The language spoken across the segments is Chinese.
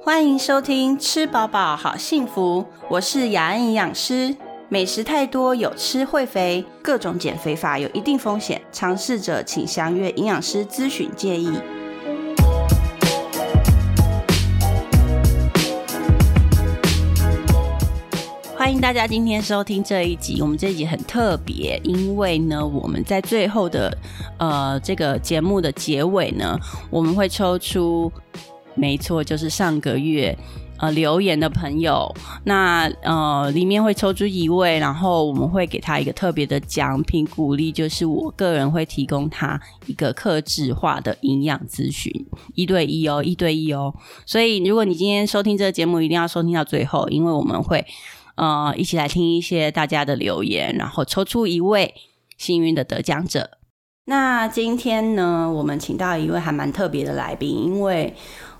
欢迎收听《吃饱饱好幸福》，我是雅安营养师。美食太多有吃会肥，各种减肥法有一定风险，尝试者请详阅营养师咨询建议。欢迎大家今天收听这一集，我们这一集很特别，因为呢，我们在最后的呃这个节目的结尾呢，我们会抽出，没错，就是上个月呃留言的朋友，那呃里面会抽出一位，然后我们会给他一个特别的奖品鼓励，就是我个人会提供他一个克制化的营养咨询，一对一哦，一对一哦，所以如果你今天收听这个节目，一定要收听到最后，因为我们会。呃，一起来听一些大家的留言，然后抽出一位幸运的得奖者。那今天呢，我们请到一位还蛮特别的来宾，因为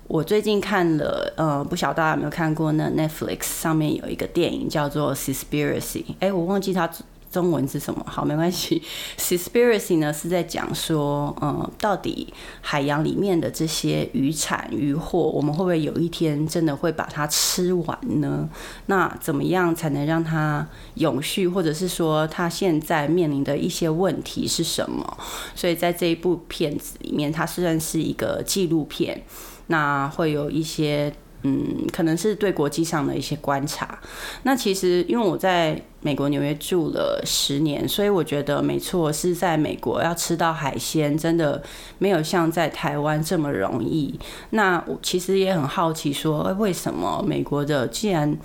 我最近看了，呃，不晓得大家有没有看过呢？Netflix 上面有一个电影叫做《Conspiracy》，哎，我忘记它。中文是什么？好，没关系。Conspiracy 呢是在讲说，嗯，到底海洋里面的这些渔产渔获，我们会不会有一天真的会把它吃完呢？那怎么样才能让它永续，或者是说它现在面临的一些问题是什么？所以在这一部片子里面，它虽然是一个纪录片，那会有一些。嗯，可能是对国际上的一些观察。那其实因为我在美国纽约住了十年，所以我觉得没错，是在美国要吃到海鲜，真的没有像在台湾这么容易。那我其实也很好奇，说为什么美国的既然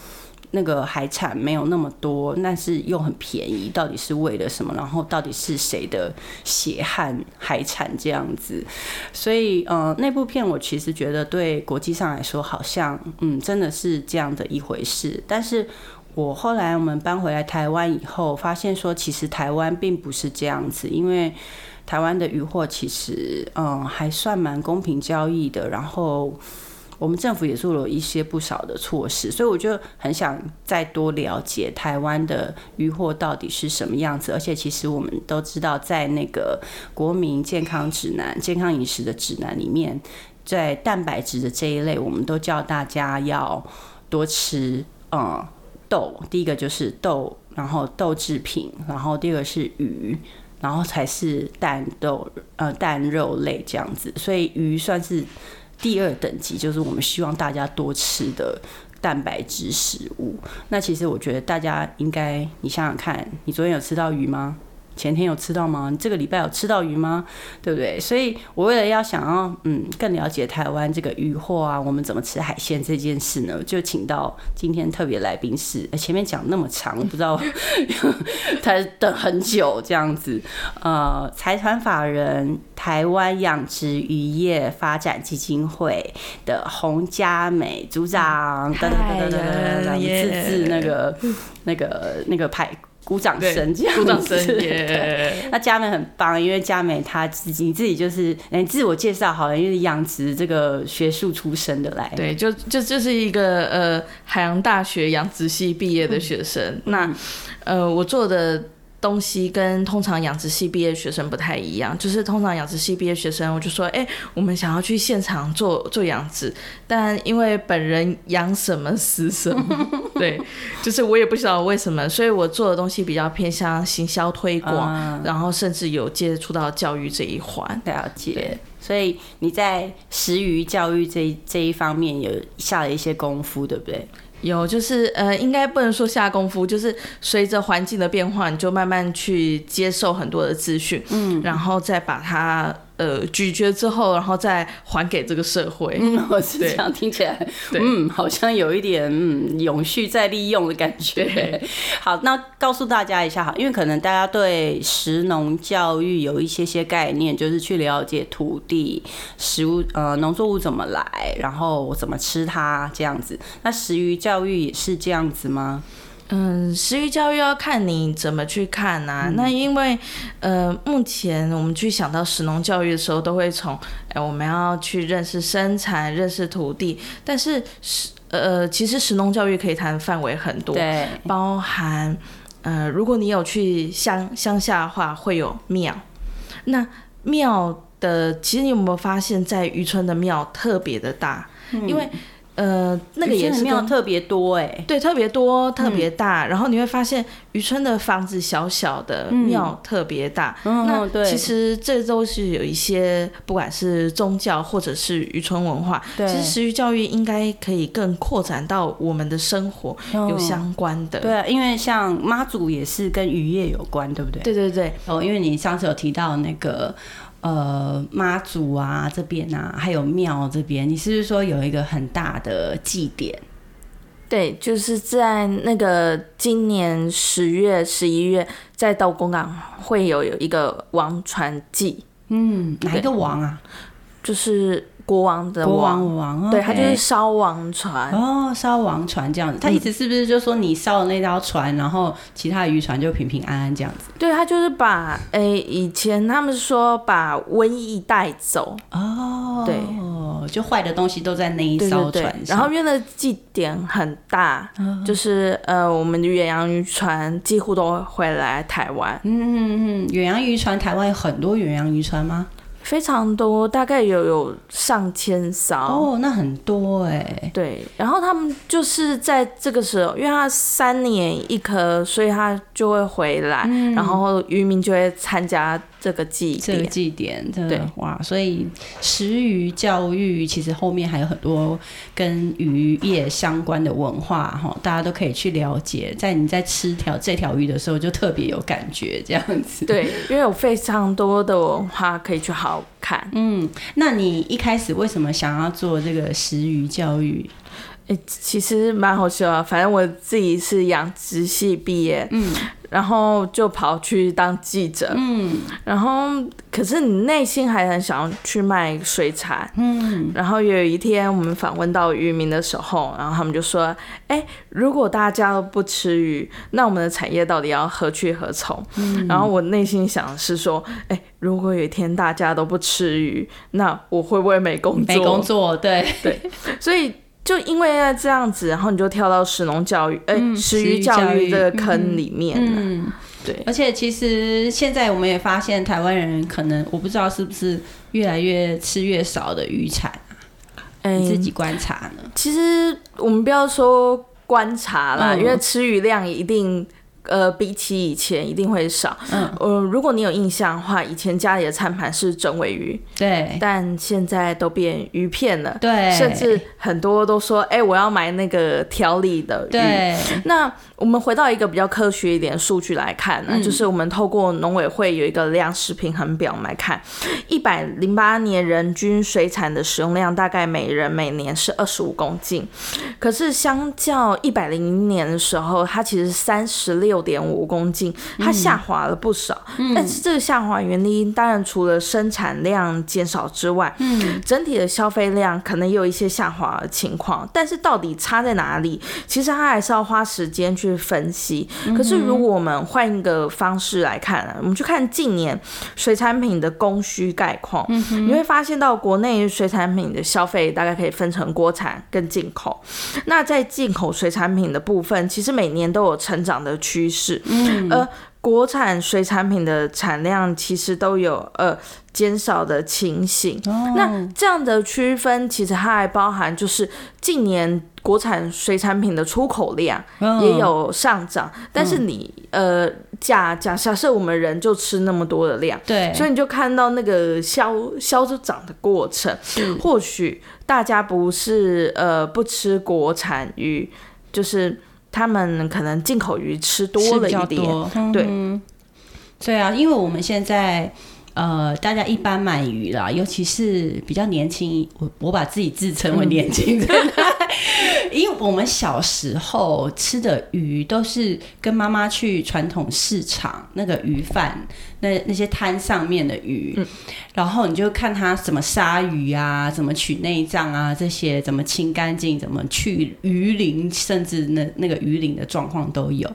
那个海产没有那么多，但是又很便宜，到底是为了什么？然后到底是谁的血汗海产这样子？所以，呃，那部片我其实觉得对国际上来说，好像嗯，真的是这样的一回事。但是我后来我们搬回来台湾以后，发现说其实台湾并不是这样子，因为台湾的渔获其实嗯还算蛮公平交易的，然后。我们政府也做了一些不少的措施，所以我就很想再多了解台湾的渔获到底是什么样子。而且其实我们都知道，在那个国民健康指南、健康饮食的指南里面，在蛋白质的这一类，我们都叫大家要多吃嗯豆。第一个就是豆，然后豆制品，然后第二个是鱼，然后才是蛋豆呃蛋肉类这样子。所以鱼算是。第二等级就是我们希望大家多吃的蛋白质食物。那其实我觉得大家应该，你想想看，你昨天有吃到鱼吗？前天有吃到吗？你这个礼拜有吃到鱼吗？对不对？所以我为了要想要嗯更了解台湾这个渔货啊，我们怎么吃海鲜这件事呢，就请到今天特别来宾是，前面讲那么长，不知道 他等很久这样子。呃，财团法人台湾养殖渔业发展基金会的洪家美组长，噔噔噔噔噔噔，自自那个 那个那个派。鼓掌声，这样鼓掌声耶！那佳美很棒，因为佳美她自己自己就是哎，自我介绍好了，因为养殖这个学术出身的来，对，就就就是一个呃海洋大学养殖系毕业的学生。那呃，我做的。东西跟通常养殖系毕业学生不太一样，就是通常养殖系毕业学生，我就说，哎，我们想要去现场做做养殖，但因为本人养什么死什么，对，就是我也不知道为什么，所以我做的东西比较偏向行销推广，然后甚至有接触到教育这一环。了解，所以你在食鱼教育这这一方面有下了一些功夫，对不对？有，就是呃，应该不能说下功夫，就是随着环境的变化，你就慢慢去接受很多的资讯，嗯，然后再把它。呃，咀嚼之后，然后再还给这个社会。嗯，我是这样听起来，嗯，好像有一点嗯永续再利用的感觉。好，那告诉大家一下哈，因为可能大家对食农教育有一些些概念，就是去了解土地、食物呃农作物怎么来，然后我怎么吃它这样子。那食鱼教育也是这样子吗？嗯，食育教育要看你怎么去看呐。那因为，呃，目前我们去想到食农教育的时候，都会从，哎，我们要去认识生产、认识土地。但是食，呃，其实食农教育可以谈范围很多，对，包含，呃，如果你有去乡乡下的话，会有庙。那庙的，其实你有没有发现，在渔村的庙特别的大？因为呃，那个也是庙特别多哎，对，特别多，特别大。然后你会发现，渔村的房子小小的，庙特别大。那其实这都是有一些，不管是宗教或者是渔村文化，其实教育应该可以更扩展到我们的生活有相关的。对，因为像妈祖也是跟渔业有关，对不对？对对对。哦，因为你上次有提到那个。呃，妈祖啊这边啊，还有庙这边，你是不是说有一个很大的祭典？对，就是在那个今年十月、十一月，在道公港会有有一个王传祭。嗯，哪一个王啊？就是。国王的王王，对他就是烧王船哦，烧王船这样子。他意思是不是就说你烧了那条船，然后其他渔船就平平安安这样子？对他就是把诶，以前他们说把瘟疫带走哦，对，就坏的东西都在那一艘船上。然后因为祭典很大，就是呃，我们的远洋渔船几乎都会来台湾。嗯嗯嗯，远洋渔船台湾有很多远洋渔船吗？非常多，大概有有上千艘哦，那很多哎。对，然后他们就是在这个时候，因为他三年一颗，所以他就会回来，然后渔民就会参加。这个祭这个祭典，对哇，所以食鱼教育其实后面还有很多跟渔业相关的文化哈，大家都可以去了解。在你在吃条这条鱼的时候，就特别有感觉这样子。对，因为有非常多的文化可以去好好看。嗯，那你一开始为什么想要做这个食鱼教育？哎，其实蛮好笑啊，反正我自己是养殖系毕业。嗯。然后就跑去当记者，嗯，然后可是你内心还很想要去卖水产，嗯，然后有一天我们访问到渔民的时候，然后他们就说，哎，如果大家都不吃鱼，那我们的产业到底要何去何从？然后我内心想是说，哎，如果有一天大家都不吃鱼，那我会不会没工作？没工作，对对，所以。就因为这样子，然后你就跳到食农教育，哎，食鱼教育这个坑里面了。对，而且其实现在我们也发现，台湾人可能我不知道是不是越来越吃越少的鱼产啊？你自己观察呢？其实我们不要说观察啦，因为吃鱼量一定。呃，比起以前一定会少。嗯，呃，如果你有印象的话，以前家里的餐盘是整尾鱼，对，但现在都变鱼片了，对，甚至很多都说，哎，我要买那个调理的鱼。对，那我们回到一个比较科学一点数据来看呢，就是我们透过农委会有一个粮食平衡表来看，一百零八年人均水产的使用量大概每人每年是二十五公斤，可是相较一百零零年的时候，它其实三十六。六点五公斤，它下滑了不少。但是这个下滑原因，当然除了生产量减少之外，嗯，整体的消费量可能也有一些下滑的情况。但是到底差在哪里？其实它还是要花时间去分析。可是如果我们换一个方式来看，我们去看近年水产品的供需概况，你会发现到国内水产品的消费大概可以分成国产跟进口。那在进口水产品的部分，其实每年都有成长的趋。趋势，嗯，而国产水产品的产量其实都有呃减少的情形。那这样的区分，其实它还包含就是近年国产水产品的出口量也有上涨，但是你呃假假假设我们人就吃那么多的量，对，所以你就看到那个消消涨的过程。或许大家不是呃不吃国产鱼，就是。他们可能进口鱼吃多了一点，对，对啊，因为我们现在呃，大家一般买鱼啦，尤其是比较年轻，我我把自己自称为年轻人，因为我们小时候吃的鱼都是跟妈妈去传统市场那个鱼贩。那那些摊上面的鱼，然后你就看它怎么杀鱼啊，怎么取内脏啊，这些怎么清干净，怎么去鱼鳞，甚至那那个鱼鳞的状况都有，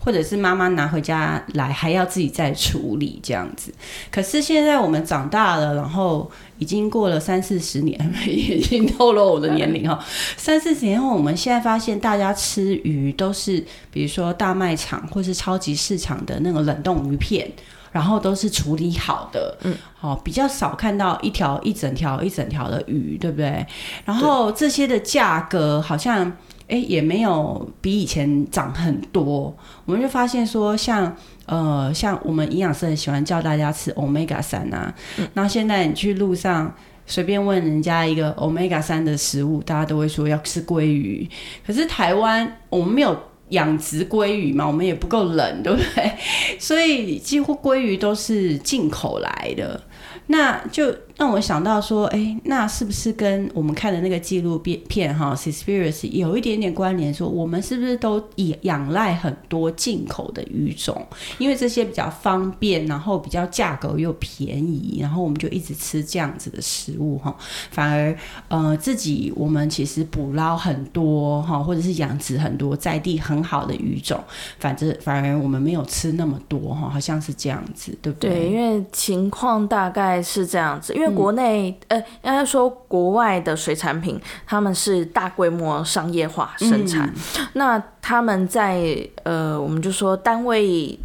或者是妈妈拿回家来还要自己再处理这样子。可是现在我们长大了，然后已经过了三四十年，已经透露我的年龄哈。三四十年后，我们现在发现大家吃鱼都是，比如说大卖场或是超级市场的那个冷冻鱼片。然后都是处理好的，嗯，好，比较少看到一条一整条一整条的鱼，对不对？然后这些的价格好像。哎，也没有比以前涨很多，我们就发现说，像呃，像我们营养师很喜欢叫大家吃 omega 三啊，那现在你去路上随便问人家一个 omega 三的食物，大家都会说要吃鲑鱼。可是台湾我们没有养殖鲑鱼嘛，我们也不够冷，对不对？所以几乎鲑鱼都是进口来的，那就。让我想到说，哎，那是不是跟我们看的那个纪录片片哈 s p i r i t 有一点点关联？说我们是不是都以仰赖很多进口的鱼种，因为这些比较方便，然后比较价格又便宜，然后我们就一直吃这样子的食物哈。反而呃，自己我们其实捕捞很多哈，或者是养殖很多在地很好的鱼种，反正反而我们没有吃那么多哈，好像是这样子，对不对？对，因为情况大概是这样子，因为。因为国内呃，应该说国外的水产品，他们是大规模商业化生产，那他们在呃，我们就说单位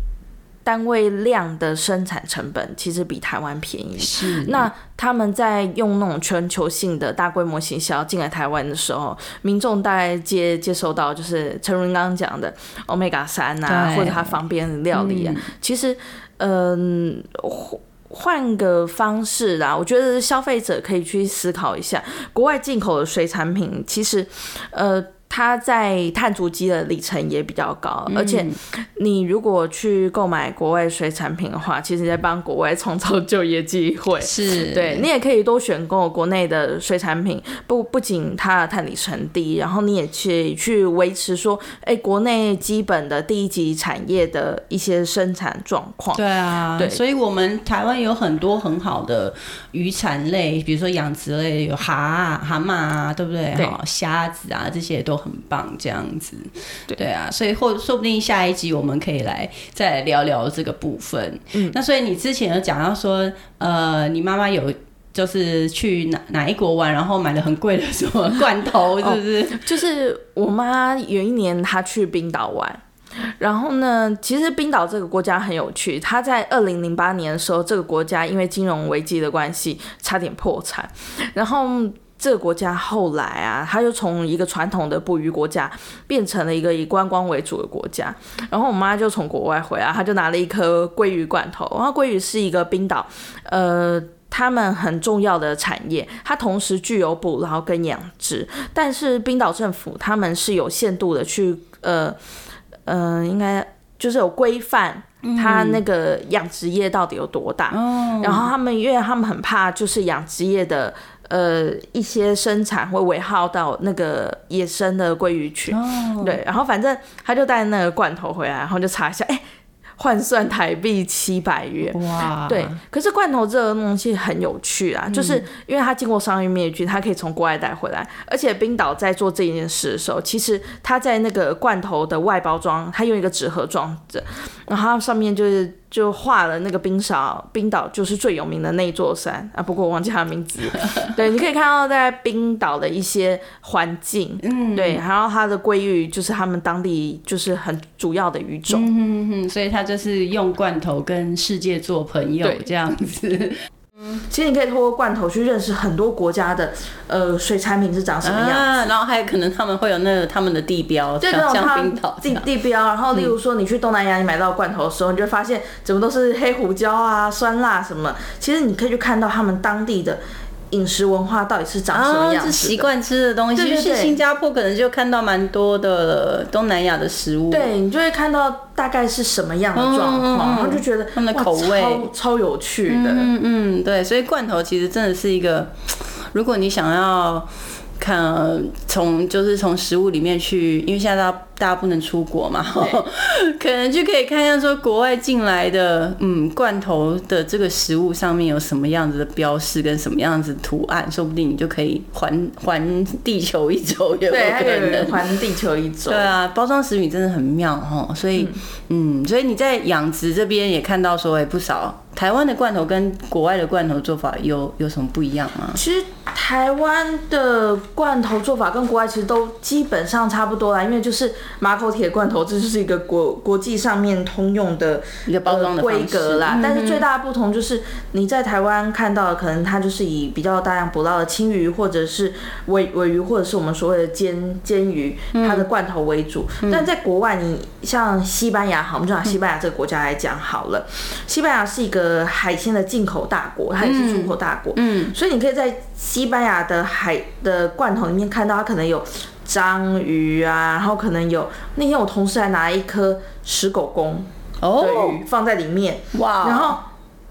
单位量的生产成本其实比台湾便宜。是，那他们在用那种全球性的大规模行销进来台湾的时候，民众大概接接受到就是陈荣刚刚讲的 omega 三啊，或者它方便料理啊，其实嗯。换个方式啦，我觉得消费者可以去思考一下，国外进口的水产品，其实，呃。它在碳足迹的里程也比较高，而且你如果去购买国外水产品的话，其实在帮国外创造就业机会。是，对你也可以多选购国内的水产品，不不仅它的碳里程低，然后你也去去维持说，哎，国内基本的第一级产业的一些生产状况。对啊，对，所以我们台湾有很多很好的渔产类，比如说养殖类，有蛤蛤蟆啊，对不对？哈，虾子啊，这些都。很棒，这样子，对啊，所以或说不定下一集我们可以来再来聊聊这个部分。嗯，那所以你之前有讲到说，呃，你妈妈有就是去哪哪一国玩，然后买了很贵的什么罐头，是不是？就是我妈有一年她去冰岛玩，然后呢，其实冰岛这个国家很有趣，她在二零零八年的时候，这个国家因为金融危机的关系差点破产，然后。这个国家后来啊，它就从一个传统的捕鱼国家变成了一个以观光为主的国家。然后我妈就从国外回来，她就拿了一颗鲑鱼罐头。然后鲑鱼是一个冰岛，呃，他们很重要的产业，它同时具有捕捞跟养殖。但是冰岛政府他们是有限度的去，呃，呃，应该就是有规范它那个养殖业到底有多大。然后他们因为他们很怕就是养殖业的。呃，一些生产会尾号到那个野生的鲑鱼群，对，然后反正他就带那个罐头回来，然后就查一下，哎。换算台币七百元，哇！对，可是罐头这个东西很有趣啊，就是因为它经过商业灭菌，它可以从国外带回来，而且冰岛在做这件事的时候，其实它在那个罐头的外包装，它用一个纸盒装着，然后上面就是就画了那个冰岛，冰岛就是最有名的那座山啊，不过我忘记它的名字。对，你可以看到在冰岛的一些环境，嗯，对，然后它的鲑鱼就是他们当地就是很主要的鱼种，嗯嗯，所以它。就是用罐头跟世界做朋友这样子。嗯，其实你可以通过罐头去认识很多国家的呃水产品是长什么样子，然后还有可能他们会有那个他们的地标，像像冰岛地地标。然后例如说你去东南亚，你买到罐头的时候，你就发现怎么都是黑胡椒啊、酸辣什么。其实你可以去看到他们当地的。饮食文化到底是长什么样子？习惯吃的东西，去新加坡可能就看到蛮多的东南亚的食物。对你就会看到大概是什么样的状况，然后就觉得他们的口味超超有趣的。嗯嗯，对，所以罐头其实真的是一个，如果你想要看从就是从食物里面去，因为现在大家。大家不能出国嘛，可能就可以看一下说国外进来的嗯罐头的这个食物上面有什么样子的标识跟什么样子图案，说不定你就可以环环地球一周，有可能环地球一周。对啊，包装食品真的很妙哈，所以嗯，所以你在养殖这边也看到说，哎，不少台湾的罐头跟国外的罐头做法有有什么不一样吗？其实台湾的罐头做法跟国外其实都基本上差不多啦，因为就是。马口铁罐头，这就是一个国国际上面通用的一个包装的规格啦。嗯但是最大的不同就是你在台湾看到的，可能它就是以比较大量捕捞的青鱼，或者是尾尾鱼，或者是我们所谓的煎煎鱼，嗯它的罐头为主。但在国外，你像西班牙，好，我们就拿西班牙这个国家来讲好了。西班牙是一个海鲜的进口大国，它也是出口大国。嗯，所以你可以在西班牙的海的罐头里面看到，它可能有章鱼啊，然后可能有那天我同事还拿了一颗石狗公的哦，鱼放在里面，哇，然后。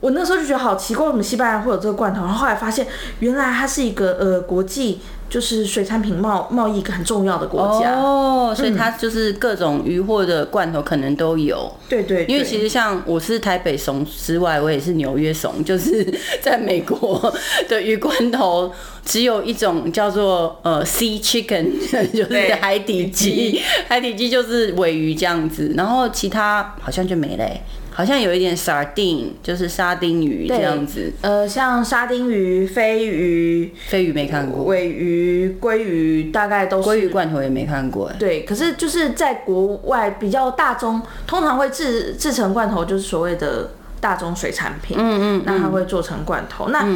我那时候就觉得好奇怪，为什么西班牙会有这个罐头？然后后来发现，原来它是一个呃国际就是水产品贸贸易一个很重要的国家。哦，所以它就是各种鱼货的罐头可能都有。对对对，因为其实像我是台北怂之外，我也是纽约怂，就是在美国的鱼罐头只有一种叫做呃 sea chicken，就是海底鸡，海底鸡就是尾鱼这样子，然后其他好像就没嘞欸、好像有一点 sardine，就是沙丁鱼这样子，呃，像沙丁鱼、飞鱼、飞鱼没看过，尾鱼、鲑鱼，大概都是鲑鱼罐头也没看过、欸。对，可是就是在国外比较大宗，通常会制制成罐头，就是所谓的大宗水产品。嗯嗯，那它会做成罐头。那、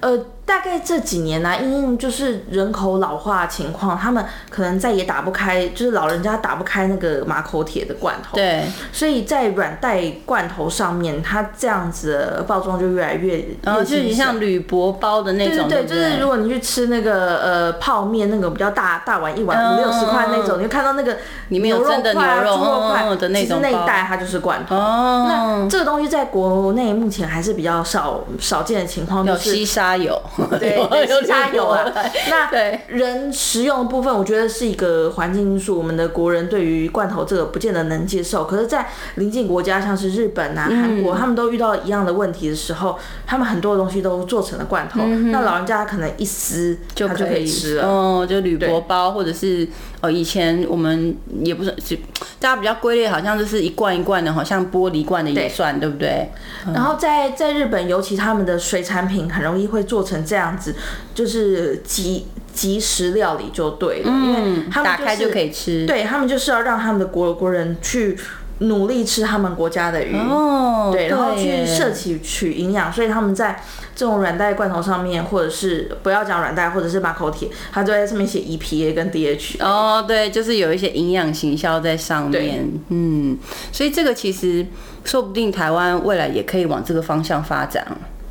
呃，大概这几年呢、因为就是人口老化情况，他们可能再也打不开，就是老人家打不开那个马口铁的罐头。对，所以在软袋罐头上面，它这样子的包装就越来越然后就有点越新像铝箔包的那种，对对对，不就是如果你去吃那个呃泡面，那个比较大大碗一碗五六十块那种，你就看到那个里面有肉真的块啊牛肉猪肉块嗯的那种其实那一包袋它就是罐头。哦，那这个东西在国内目前还是比较少少见的情况，就是有西沙油，对 有对西沙油啊那对人食用的部分，我觉得是一个环境因素。我们的国人对于罐头这个不见得能接受，可是，在邻近国家像是日本啊、韩国，他们都遇到一样的问题的时候，他们很多东西都做成了罐头。那老人家可能一撕就可以吃了。哦，就铝箔包，或者是哦，以前我们也不是是大家比较归类，好像就是一罐一罐的，好像玻璃罐的也算，对不对？然后在在日本，尤其他们的水产品很容易会做成这样子，就是即即食料理就对了，因为他们、打开就可以吃。对他们就是要让他们的国国人去努力吃他们国家的鱼。哦，对，然后去耶摄取取营养，所以他们在这种软袋罐头上面，或者是不要讲软袋，或者是马口铁，它都在上面写 EPA 跟 DH。哦，对，就是有一些营养行销在上面，嗯，所以这个其实说不定台湾未来也可以往这个方向发展。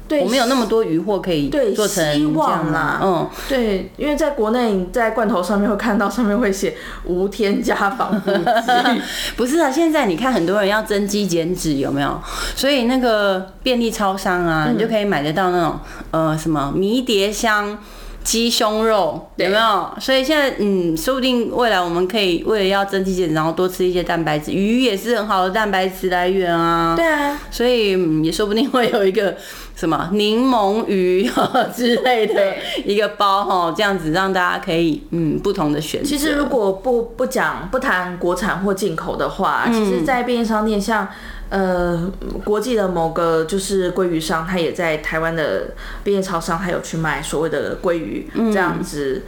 对，我们有那么多鱼货可以对做成希这望样啦嗯，对，因为在国内你在罐头上面会看到上面会写无添加防腐剂。不是啊，现在你看很多人要增肌减脂，有没有？所以那个便利超商啊，你就可以买得到那种呃什么迷迭香。鸡胸肉有没有？所以现在嗯，说不定未来我们可以为了要增肌减脂，然后多吃一些蛋白质，鱼也是很好的蛋白质来源啊。对啊，所以、嗯也说不定会有一个什么柠檬鱼 之类的一个包哈，这样子让大家可以嗯不同的选择。其实如果不不讲不谈国产或进口的话，嗯其实，在便利商店像。呃，国际的某个就是鲑鱼商，他也在台湾的便利超商，他有去卖所谓的鲑鱼、嗯这样子，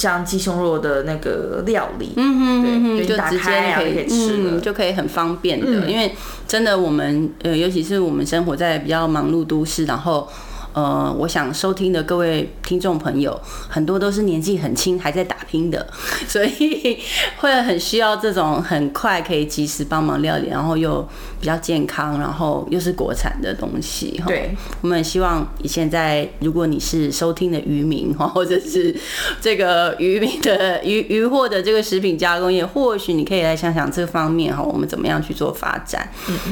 像鸡胸肉的那个料理。嗯嗯对就就直接可以吃了嗯，就可以很方便的。嗯因为真的，我们呃，尤其是我们生活在比较忙碌都市，然后。呃，我想收听的各位听众朋友，很多都是年纪很轻还在打拼的，所以会很需要这种很快可以及时帮忙料理，然后又比较健康，然后又是国产的东西。哈对，我们希望你现在，如果你是收听的渔民哈，或者是这个渔民的渔渔获的这个食品加工业，或许你可以来想想这方面哈，我们怎么样去做发展。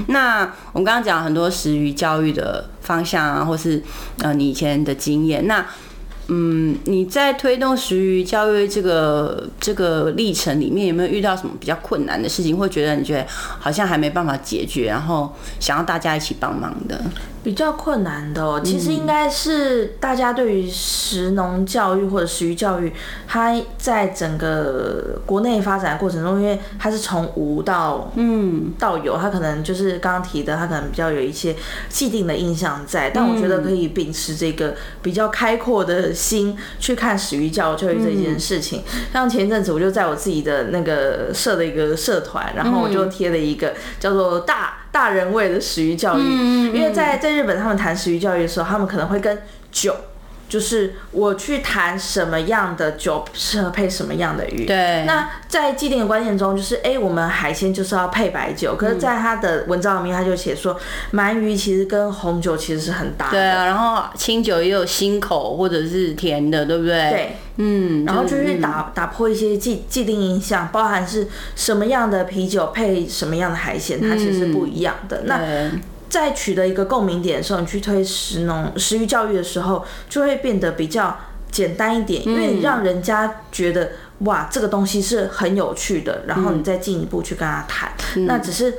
那我们刚刚讲很多食鱼教育的方向啊，或是呃你以前的经验，那。嗯，你在推动食鱼教育这个这个历程里面，有没有遇到什么比较困难的事情，会觉得你觉得好像还没办法解决，然后想要大家一起帮忙的？比较困难的哦，其实应该是大家对于食农教育或者食育教育，它在整个国内发展的过程中，因为它是从无到嗯到有，它可能就是刚刚提的，它可能比较有一些既定的印象在。但我觉得可以秉持这个比较开阔的心去看食育教教育这件事情。像前一阵子我就在我自己的那个社的一个社团，然后我就贴了一个叫做大。大人味的食育教育，因为在在日本，他们谈食育教育的时候，他们可能会跟酒，就是我去谈什么样的酒适合配什么样的鱼。对。那在既定的观念中，就是哎，我们海鲜就是要配白酒。可是，在他的文章里面，他就写说，鳗鱼其实跟红酒其实是很搭。对啊，然后清酒也有辛口或者是甜的，对不对？对。嗯，然后就是打打破一些既既定印象，包含是什么样的啤酒配什么样的海鲜，它其实是不一样的。那在取得一个共鸣点的时候，你去推食农食育教育的时候，就会变得比较简单一点，因为你让人家觉得哇，这个东西是很有趣的，然后你再进一步去跟他谈。那只是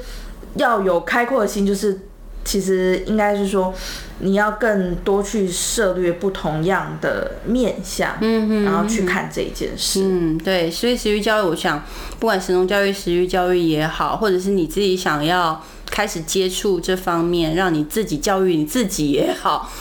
要有开阔的心，就是其实应该是说。你要更多去涉略不同样的面向，嗯然后去看这一件事。嗯，对，所以食育教育，我想，不管神农教育、食育教育也好，或者是你自己想要开始接触这方面，让你自己教育你自己也好。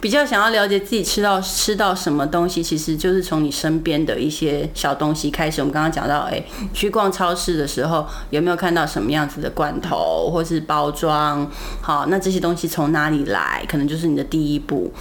比较想要了解自己吃到吃到什么东西，其实就是从你身边的一些小东西开始。我们刚刚讲到，哎，去逛超市的时候有没有看到什么样子的罐头或是包装？好，那这些东西从哪里来，可能就是你的第一步。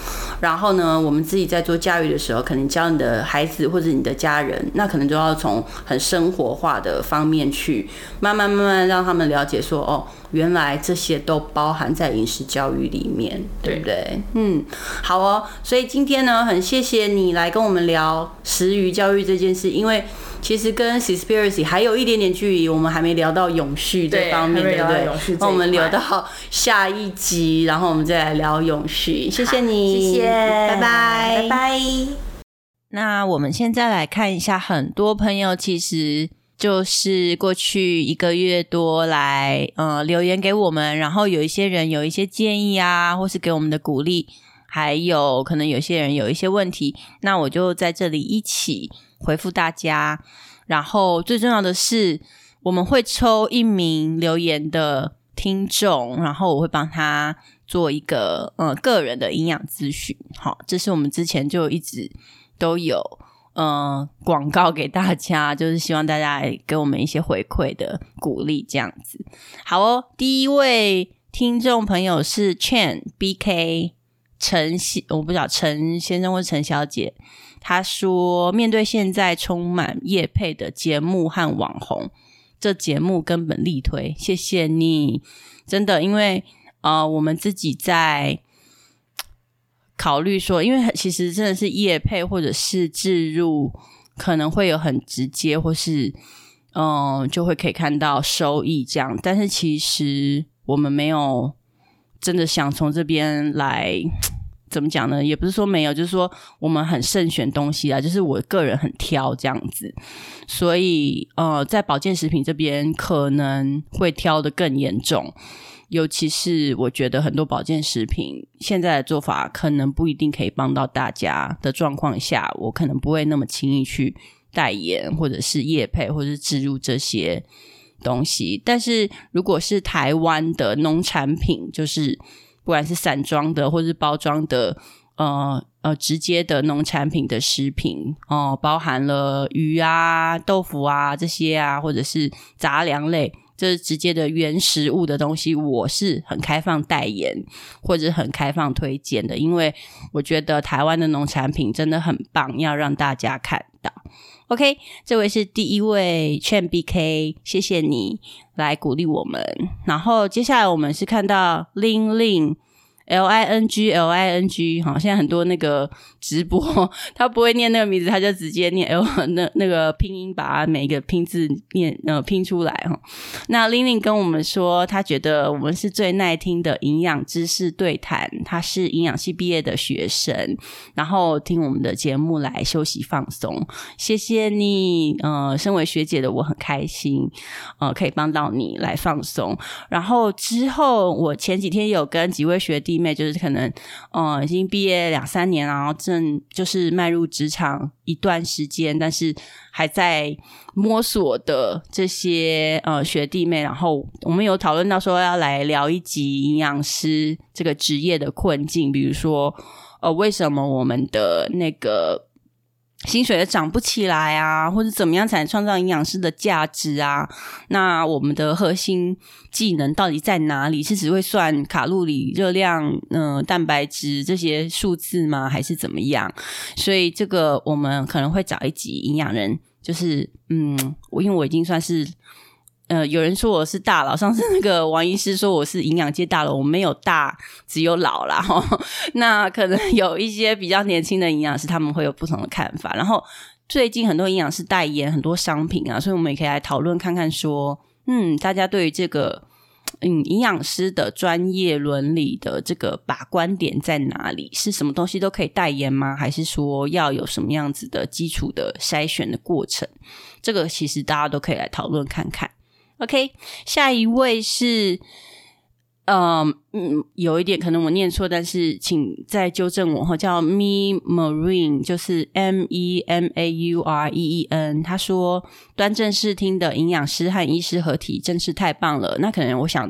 然后呢，我们自己在做教育的时候，可能教你的孩子或者你的家人，那可能就要从很生活化的方面去慢慢慢慢让他们了解说，哦。原来这些都包含在饮食教育里面，对不对？嗯，好哦。所以今天呢，很谢谢你来跟我们聊食鱼教育这件事，因为其实跟 s p i r a c y 还有一点点距离，我们还没聊到永续这方面，对不对？那我们留到下一集，然后我们再来聊永续。谢谢你，谢谢，拜拜，拜拜。那我们现在来看一下，很多朋友其实。就是过去一个月多来，呃，留言给我们，然后有一些人有一些建议啊，或是给我们的鼓励，还有可能有些人有一些问题，那我就在这里一起回复大家。然后最重要的是，我们会抽一名留言的听众，然后我会帮他做一个呃个人的营养咨询。好，这是我们之前就一直都有。嗯，广告给大家，就是希望大家给我们一些回馈的鼓励，这样子。好哦，第一位听众朋友是 Chan B K 陈先，我不知道陈先生或陈小姐。他说，面对现在充满业配的节目和网红，这节目根本力推。谢谢你，真的，因为呃，我们自己在。考虑说，因为其实真的是业配或者是置入，可能会有很直接，或是嗯，就会可以看到收益这样。但是其实我们没有真的想从这边来怎么讲呢？也不是说没有，就是说我们很慎选东西啊，就是我个人很挑这样子。所以呃，在保健食品这边可能会挑的更严重。尤其是我觉得很多保健食品现在的做法可能不一定可以帮到大家的状况下，我可能不会那么轻易去代言或者是业配或者是植入这些东西。但是如果是台湾的农产品，就是不管是散装的或是包装的，呃呃，直接的农产品的食品哦，包含了鱼啊、豆腐啊这些啊，或者是杂粮类。这直接的原食物的东西，我是很开放代言或者很开放推荐的，因为我觉得台湾的农产品真的很棒，要让大家看到。OK，这位是第一位劝 BK，谢谢你来鼓励我们。然后接下来我们是看到 Ling Ling。L I N G L I N G，哈，现在很多那个直播，他不会念那个名字，他就直接念 L 那那个拼音，把每一个拼字念呃拼出来哈。那玲玲跟我们说，他觉得我们是最耐听的营养知识对谈。他是营养系毕业的学生，然后听我们的节目来休息放松。谢谢你，呃，身为学姐的我很开心，呃，可以帮到你来放松。然后之后，我前几天有跟几位学弟。妹，就是可能呃已经毕业两三年，然后正就是迈入职场一段时间，但是还在摸索的这些呃学弟妹，然后我们有讨论到说要来聊一集营养师这个职业的困境，比如说呃为什么我们的那个。薪水也涨不起来啊，或者怎么样才能创造营养师的价值啊？那我们的核心技能到底在哪里？是只会算卡路里、热量、嗯、蛋白质这些数字吗？还是怎么样？所以这个我们可能会找一集营养人，就是嗯，我因为我已经算是。呃，有人说我是大佬，上次那个王医师说我是营养界大佬，我没有大，只有老啦。哈。那可能有一些比较年轻的营养师，他们会有不同的看法。然后最近很多营养师代言很多商品啊，所以我们也可以来讨论看看，说嗯，大家对于这个嗯营养师的专业伦理的这个把关点在哪里？是什么东西都可以代言吗？还是说要有什么样子的基础的筛选的过程？这个其实大家都可以来讨论看看。OK，下一位是，嗯嗯，有一点可能我念错，但是请再纠正我哈。叫 Me Marine，就是 M E M A U R E E N。他说，端正视听的营养师和医师合体真是太棒了。那可能我想，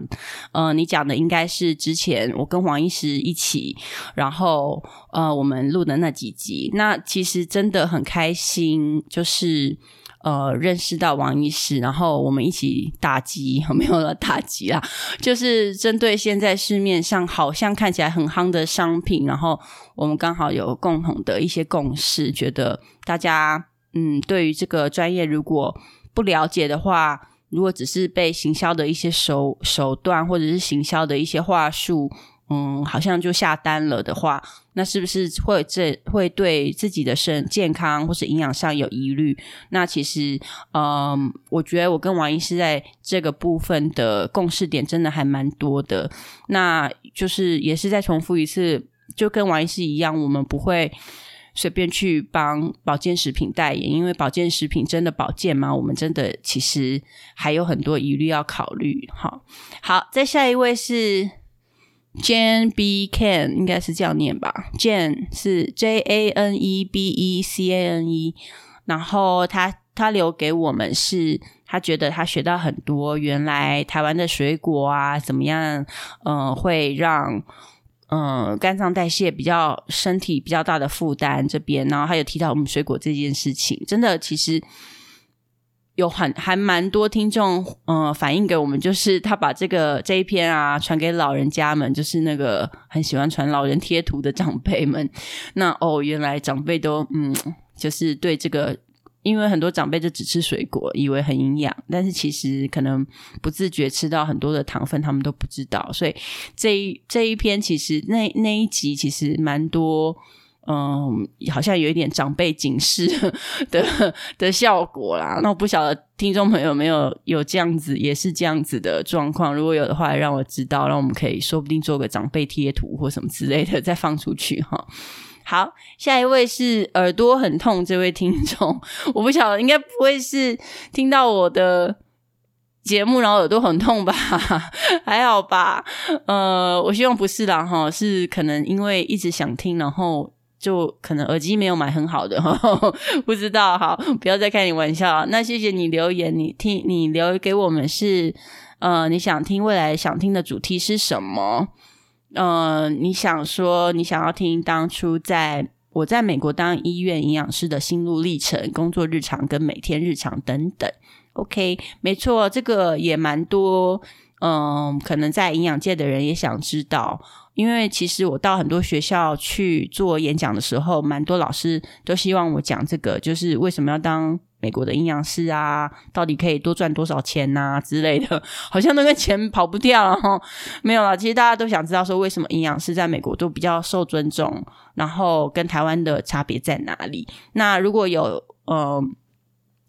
呃，你讲的应该是之前我跟黄医师一起，然后呃，我们录的那几集。那其实真的很开心，就是。呃，认识到王医师，然后我们一起打击，没有了打击啦，就是针对现在市面上好像看起来很夯的商品，然后我们刚好有共同的一些共识，觉得大家嗯，对于这个专业如果不了解的话，如果只是被行销的一些手手段或者是行销的一些话术。嗯，好像就下单了的话，那是不是会这会对自己的身健康或是营养上有疑虑？那其实，嗯，我觉得我跟王医师在这个部分的共识点真的还蛮多的。那就是也是再重复一次，就跟王医师一样，我们不会随便去帮保健食品代言，因为保健食品真的保健吗？我们真的其实还有很多疑虑要考虑。好，好，再下一位是。Jane B. Can 应该是这样念吧，Jane 是 J A N E B E C A N E，然后他他留给我们是，他觉得他学到很多，原来台湾的水果啊怎么样，嗯，会让嗯肝脏代谢比较身体比较大的负担这边，然后他有提到我们水果这件事情，真的其实。有很还蛮多听众，嗯，反映给我们，就是他把这个这一篇啊传给老人家们，就是那个很喜欢传老人贴图的长辈们。那哦，原来长辈都嗯，就是对这个，因为很多长辈就只吃水果，以为很营养，但是其实可能不自觉吃到很多的糖分，他们都不知道。所以这一这一篇其实那那一集其实蛮多。嗯，好像有一点长辈警示 的的效果啦。那我不晓得听众朋友有没有有这样子，也是这样子的状况。如果有的话，让我知道，让我们可以说不定做个长辈贴图或什么之类的，再放出去哈。好，下一位是耳朵很痛这位听众，我不晓得，应该不会是听到我的节目然后耳朵很痛吧？还好吧？呃，我希望不是啦哈，是可能因为一直想听，然后。就可能耳机没有买很好的，不知道。好，不要再开你玩笑。那谢谢你留言，你听你留给我们是呃，你想听未来想听的主题是什么？呃，你想说你想要听当初在我在美国当医院营养师的心路历程、工作日常跟每天日常等等。OK，没错，这个也蛮多。嗯，可能在营养界的人也想知道。因为其实我到很多学校去做演讲的时候，蛮多老师都希望我讲这个，就是为什么要当美国的营养师啊？到底可以多赚多少钱呐之类的，好像那个钱跑不掉哈。没有了，其实大家都想知道说，为什么营养师在美国都比较受尊重，然后跟台湾的差别在哪里？那如果有呃，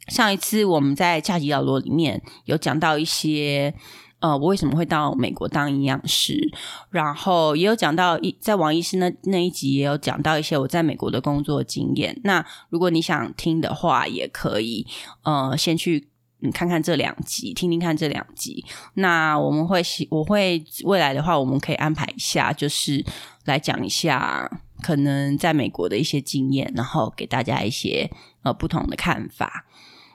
上一次我们在恰吉老罗里面有讲到一些。呃，我为什么会到美国当营养师？然后也有讲到一在王医师那那一集也有讲到一些我在美国的工作经验。那如果你想听的话，也可以呃先去嗯看看这两集，听听看这两集。那我们会我会未来的话，我们可以安排一下，就是来讲一下可能在美国的一些经验，然后给大家一些呃不同的看法。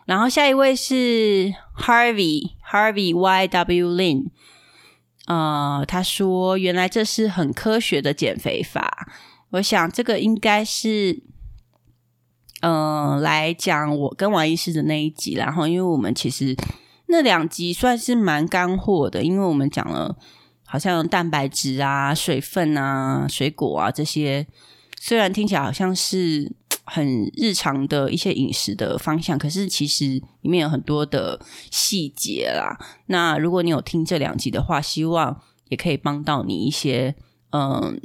然后下一位是 Harvey Harvey Y W Lin，呃，他说原来这是很科学的减肥法。我想这个应该是，嗯，来讲我跟王医师的那一集，然后因为我们其实那两集算是蛮干货的，因为我们讲了好像蛋白质啊、水分啊、水果啊这些，虽然听起来好像是。很日常的一些饮食的方向，可是其实里面有很多的细节啦。那如果你有听这两集的话，希望也可以帮到你一些，嗯，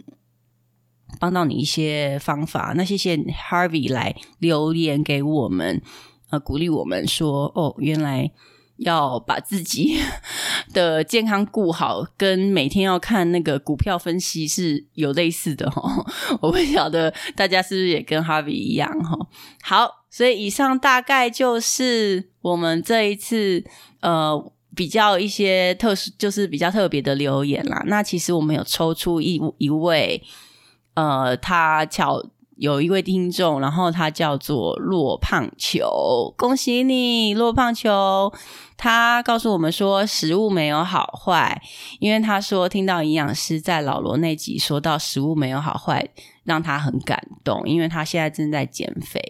帮到你一些方法。那谢谢 Harvey 来留言给我们，呃，鼓励我们说，哦，原来。要把自己 的健康顾好，跟每天要看那个股票分析是有类似的哈。我不晓得大家是不是也跟哈比一样哈。好，所以以上大概就是我们这一次呃比较一些特殊，就是比较特别的留言啦。那其实我们有抽出一一位呃，他巧。有一位听众，然后他叫做落胖球，恭喜你，落胖球。他告诉我们说，食物没有好坏，因为他说听到营养师在老罗那集说到食物没有好坏。让他很感动，因为他现在正在减肥，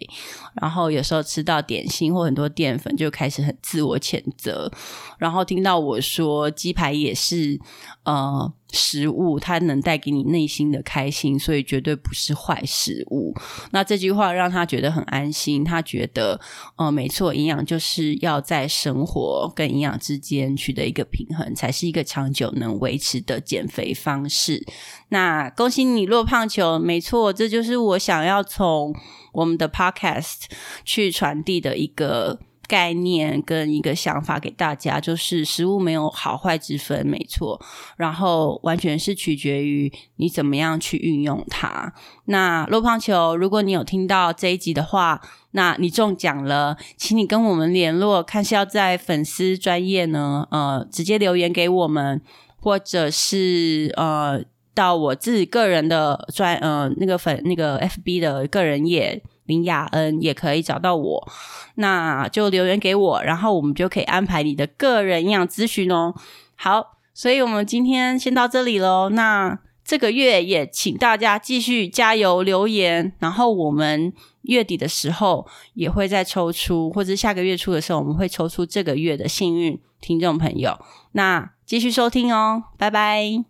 然后有时候吃到点心或很多淀粉就开始很自我谴责，然后听到我说鸡排也是呃食物，它能带给你内心的开心，所以绝对不是坏食物。那这句话让他觉得很安心，他觉得呃没错，营养就是要在生活跟营养之间取得一个平衡，才是一个长久能维持的减肥方式。那恭喜你落胖球，没错，这就是我想要从我们的 podcast 去传递的一个概念跟一个想法给大家，就是食物没有好坏之分，没错，然后完全是取决于你怎么样去运用它。那落胖球，如果你有听到这一集的话，那你中奖了，请你跟我们联络，看是要在粉丝专业呢，呃，直接留言给我们，或者是呃。到我自己个人的专呃那个粉那个 FB 的个人页林雅恩也可以找到我，那就留言给我，然后我们就可以安排你的个人营养咨询哦。好，所以我们今天先到这里喽。那这个月也请大家继续加油留言，然后我们月底的时候也会再抽出，或者下个月初的时候我们会抽出这个月的幸运听众朋友。那继续收听哦，拜拜。